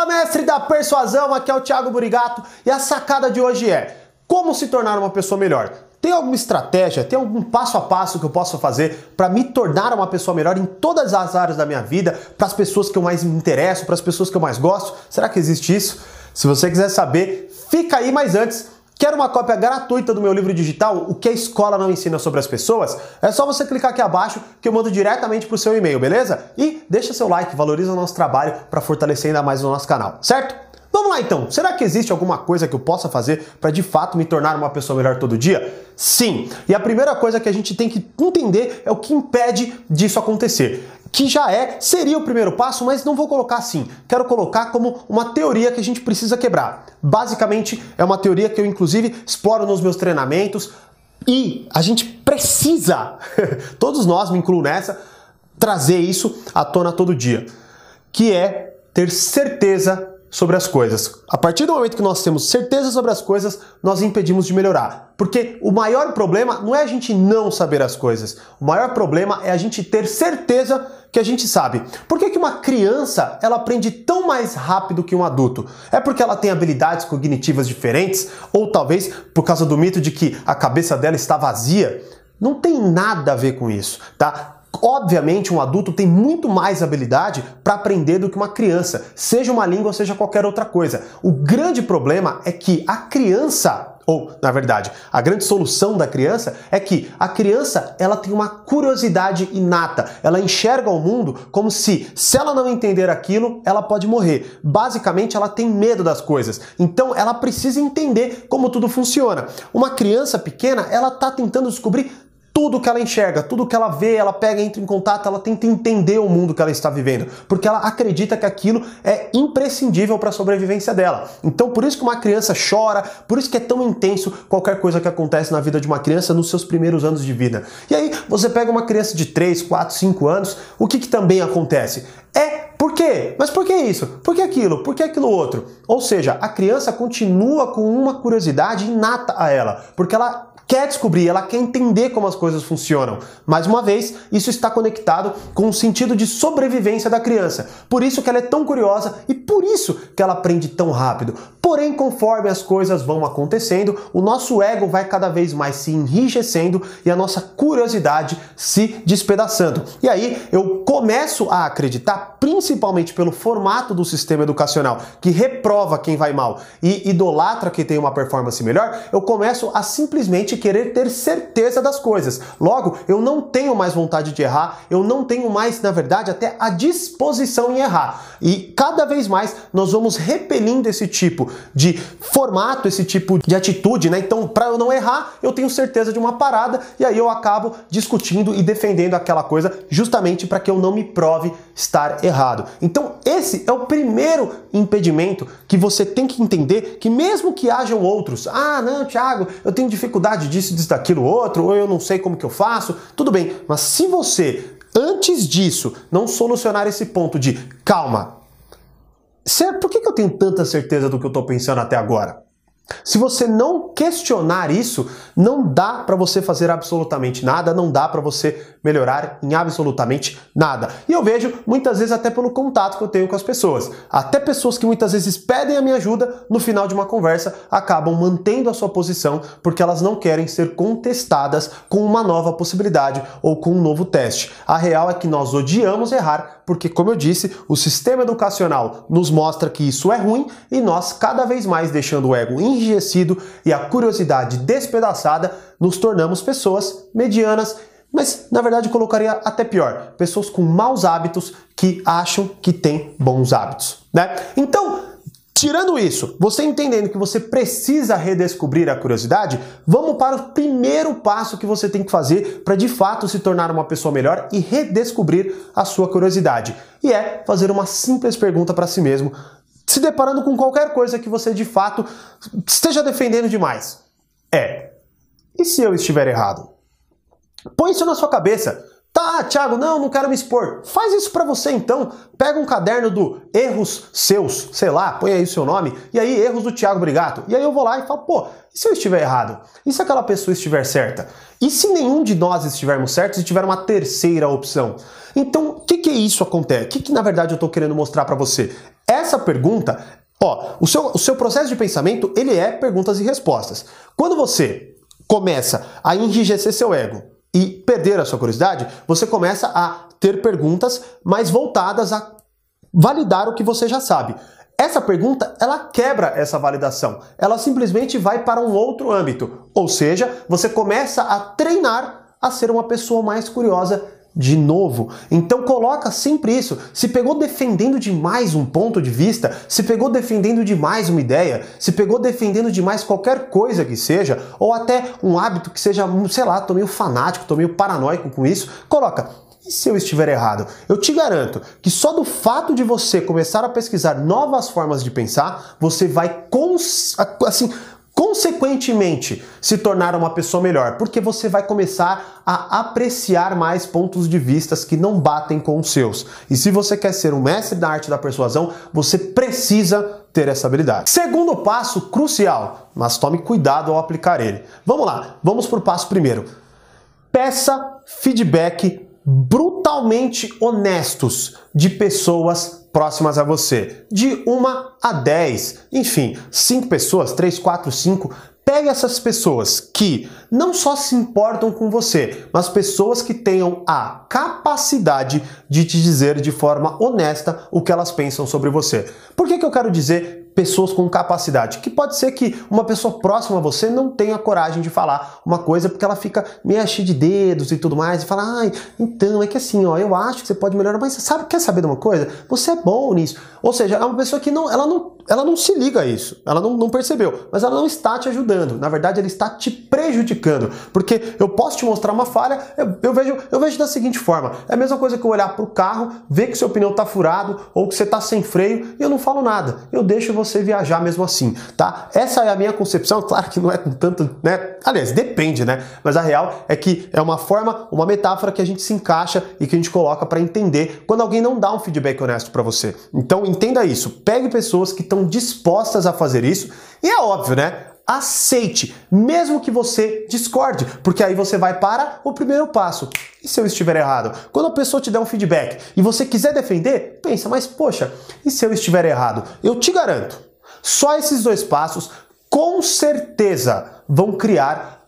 Fala, mestre da persuasão, aqui é o Thiago Burigato e a sacada de hoje é como se tornar uma pessoa melhor. Tem alguma estratégia, tem algum passo a passo que eu possa fazer para me tornar uma pessoa melhor em todas as áreas da minha vida, para as pessoas que eu mais me interesso, para as pessoas que eu mais gosto? Será que existe isso? Se você quiser saber, fica aí, mas antes, Quer uma cópia gratuita do meu livro digital, O que a escola não ensina sobre as pessoas? É só você clicar aqui abaixo que eu mando diretamente para o seu e-mail, beleza? E deixa seu like, valoriza o nosso trabalho para fortalecer ainda mais o nosso canal, certo? Vamos lá então, será que existe alguma coisa que eu possa fazer para de fato me tornar uma pessoa melhor todo dia? Sim, e a primeira coisa que a gente tem que entender é o que impede disso acontecer que já é, seria o primeiro passo, mas não vou colocar assim. Quero colocar como uma teoria que a gente precisa quebrar. Basicamente, é uma teoria que eu inclusive exploro nos meus treinamentos e a gente precisa, todos nós, me incluo nessa, trazer isso à tona todo dia, que é ter certeza sobre as coisas. A partir do momento que nós temos certeza sobre as coisas, nós impedimos de melhorar. Porque o maior problema não é a gente não saber as coisas. O maior problema é a gente ter certeza que a gente sabe. Por que, que uma criança ela aprende tão mais rápido que um adulto? É porque ela tem habilidades cognitivas diferentes? Ou talvez por causa do mito de que a cabeça dela está vazia? Não tem nada a ver com isso, tá? Obviamente, um adulto tem muito mais habilidade para aprender do que uma criança, seja uma língua ou seja qualquer outra coisa. O grande problema é que a criança ou, na verdade, a grande solução da criança é que a criança ela tem uma curiosidade inata. Ela enxerga o mundo como se, se ela não entender aquilo, ela pode morrer. Basicamente, ela tem medo das coisas. Então, ela precisa entender como tudo funciona. Uma criança pequena, ela está tentando descobrir tudo que ela enxerga, tudo que ela vê, ela pega, entra em contato, ela tenta entender o mundo que ela está vivendo, porque ela acredita que aquilo é imprescindível para a sobrevivência dela. Então, por isso que uma criança chora, por isso que é tão intenso qualquer coisa que acontece na vida de uma criança nos seus primeiros anos de vida. E aí, você pega uma criança de 3, 4, 5 anos, o que, que também acontece? É por quê? Mas por que isso? Por que aquilo? Por que aquilo outro? Ou seja, a criança continua com uma curiosidade inata a ela, porque ela quer descobrir, ela quer entender como as coisas funcionam. Mais uma vez, isso está conectado com o sentido de sobrevivência da criança. Por isso que ela é tão curiosa e por isso que ela aprende tão rápido. Porém, conforme as coisas vão acontecendo, o nosso ego vai cada vez mais se enrijecendo e a nossa curiosidade se despedaçando. E aí eu começo a acreditar, principalmente pelo formato do sistema educacional, que reprova quem vai mal e idolatra quem tem uma performance melhor, eu começo a simplesmente querer ter certeza das coisas. Logo, eu não tenho mais vontade de errar, eu não tenho mais, na verdade, até a disposição em errar. E cada vez mais nós vamos repelindo esse tipo de formato, esse tipo de atitude, né? Então, para eu não errar, eu tenho certeza de uma parada e aí eu acabo discutindo e defendendo aquela coisa justamente para que eu não me prove estar errado. Então, esse é o primeiro impedimento que você tem que entender que mesmo que hajam outros, ah, não, Thiago, eu tenho dificuldade disso, disso, daquilo, outro, ou eu não sei como que eu faço, tudo bem, mas se você antes disso não solucionar esse ponto de calma, por que eu tenho tanta certeza do que eu estou pensando até agora? Se você não questionar isso, não dá para você fazer absolutamente nada, não dá para você melhorar em absolutamente nada. E eu vejo muitas vezes até pelo contato que eu tenho com as pessoas. Até pessoas que muitas vezes pedem a minha ajuda, no final de uma conversa acabam mantendo a sua posição porque elas não querem ser contestadas com uma nova possibilidade ou com um novo teste. A real é que nós odiamos errar porque, como eu disse, o sistema educacional nos mostra que isso é ruim e nós cada vez mais deixando o ego enrijecido e a curiosidade despedaçada, nos tornamos pessoas medianas mas na verdade eu colocaria até pior, pessoas com maus hábitos que acham que têm bons hábitos, né? Então, tirando isso, você entendendo que você precisa redescobrir a curiosidade, vamos para o primeiro passo que você tem que fazer para de fato se tornar uma pessoa melhor e redescobrir a sua curiosidade. E é fazer uma simples pergunta para si mesmo, se deparando com qualquer coisa que você de fato esteja defendendo demais. É: e se eu estiver errado? Põe isso na sua cabeça. Tá, Thiago, não, não quero me expor. Faz isso para você então. Pega um caderno do Erros Seus, sei lá, põe aí o seu nome, e aí Erros do Thiago Brigato. E aí eu vou lá e falo, pô, e se eu estiver errado? E se aquela pessoa estiver certa? E se nenhum de nós estivermos certos e tiver uma terceira opção? Então, o que, que isso acontece? O que, que na verdade eu estou querendo mostrar para você? Essa pergunta, ó, o seu, o seu processo de pensamento, ele é perguntas e respostas. Quando você começa a enrijecer seu ego, e perder a sua curiosidade, você começa a ter perguntas mais voltadas a validar o que você já sabe. Essa pergunta, ela quebra essa validação. Ela simplesmente vai para um outro âmbito. Ou seja, você começa a treinar a ser uma pessoa mais curiosa de novo. Então coloca sempre isso. Se pegou defendendo demais um ponto de vista, se pegou defendendo demais uma ideia, se pegou defendendo demais qualquer coisa que seja, ou até um hábito que seja, sei lá, tô meio fanático, tô meio paranoico com isso, coloca. E se eu estiver errado? Eu te garanto que só do fato de você começar a pesquisar novas formas de pensar, você vai assim consequentemente se tornar uma pessoa melhor, porque você vai começar a apreciar mais pontos de vistas que não batem com os seus. E se você quer ser um mestre da arte da persuasão, você precisa ter essa habilidade. Segundo passo crucial, mas tome cuidado ao aplicar ele. Vamos lá, vamos para o passo primeiro. Peça feedback brutalmente honestos de pessoas próximas a você, de uma a 10, enfim, 5 pessoas, 3, 4, 5. Pegue essas pessoas que não só se importam com você, mas pessoas que tenham a capacidade de te dizer de forma honesta o que elas pensam sobre você. Por que, que eu quero dizer pessoas com capacidade. Que pode ser que uma pessoa próxima a você não tenha coragem de falar uma coisa porque ela fica cheia de dedos e tudo mais e fala, ai, então é que assim, ó, eu acho que você pode melhorar, mas sabe, quer saber de uma coisa? Você é bom nisso. Ou seja, é uma pessoa que não, ela não, ela não se liga a isso, ela não, não percebeu, mas ela não está te ajudando. Na verdade, ela está te prejudicando, porque eu posso te mostrar uma falha, eu, eu vejo, eu vejo da seguinte forma: é a mesma coisa que eu olhar para o carro, ver que seu pneu está furado ou que você está sem freio e eu não falo nada. Eu deixo você viajar mesmo assim, tá? Essa é a minha concepção, claro que não é com tanto, né? Aliás, depende, né? Mas a real é que é uma forma, uma metáfora que a gente se encaixa e que a gente coloca para entender quando alguém não dá um feedback honesto para você. Então entenda isso, pegue pessoas que estão dispostas a fazer isso e é óbvio, né? Aceite, mesmo que você discorde, porque aí você vai para o primeiro passo. E se eu estiver errado? Quando a pessoa te der um feedback e você quiser defender, pensa, mas poxa, e se eu estiver errado? Eu te garanto, só esses dois passos com certeza vão criar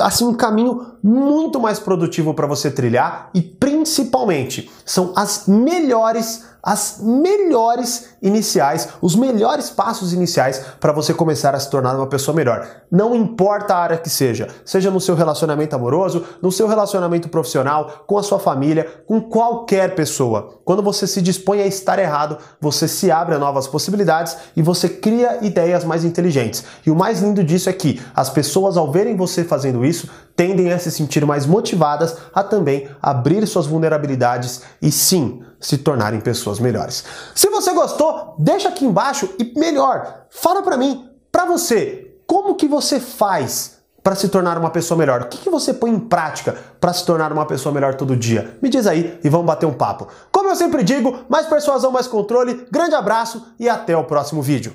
assim um caminho muito mais produtivo para você trilhar e principalmente são as melhores as melhores iniciais, os melhores passos iniciais para você começar a se tornar uma pessoa melhor. Não importa a área que seja, seja no seu relacionamento amoroso, no seu relacionamento profissional, com a sua família, com qualquer pessoa. Quando você se dispõe a estar errado, você se abre a novas possibilidades e você cria ideias mais inteligentes. E o mais lindo disso é que as pessoas, ao verem você fazendo isso, tendem a se sentir mais motivadas a também abrir suas vulnerabilidades e sim se tornarem pessoas melhores. Se você gostou, deixa aqui embaixo e melhor, fala para mim, para você, como que você faz para se tornar uma pessoa melhor? O que, que você põe em prática para se tornar uma pessoa melhor todo dia? Me diz aí e vamos bater um papo. Como eu sempre digo, mais persuasão, mais controle. Grande abraço e até o próximo vídeo.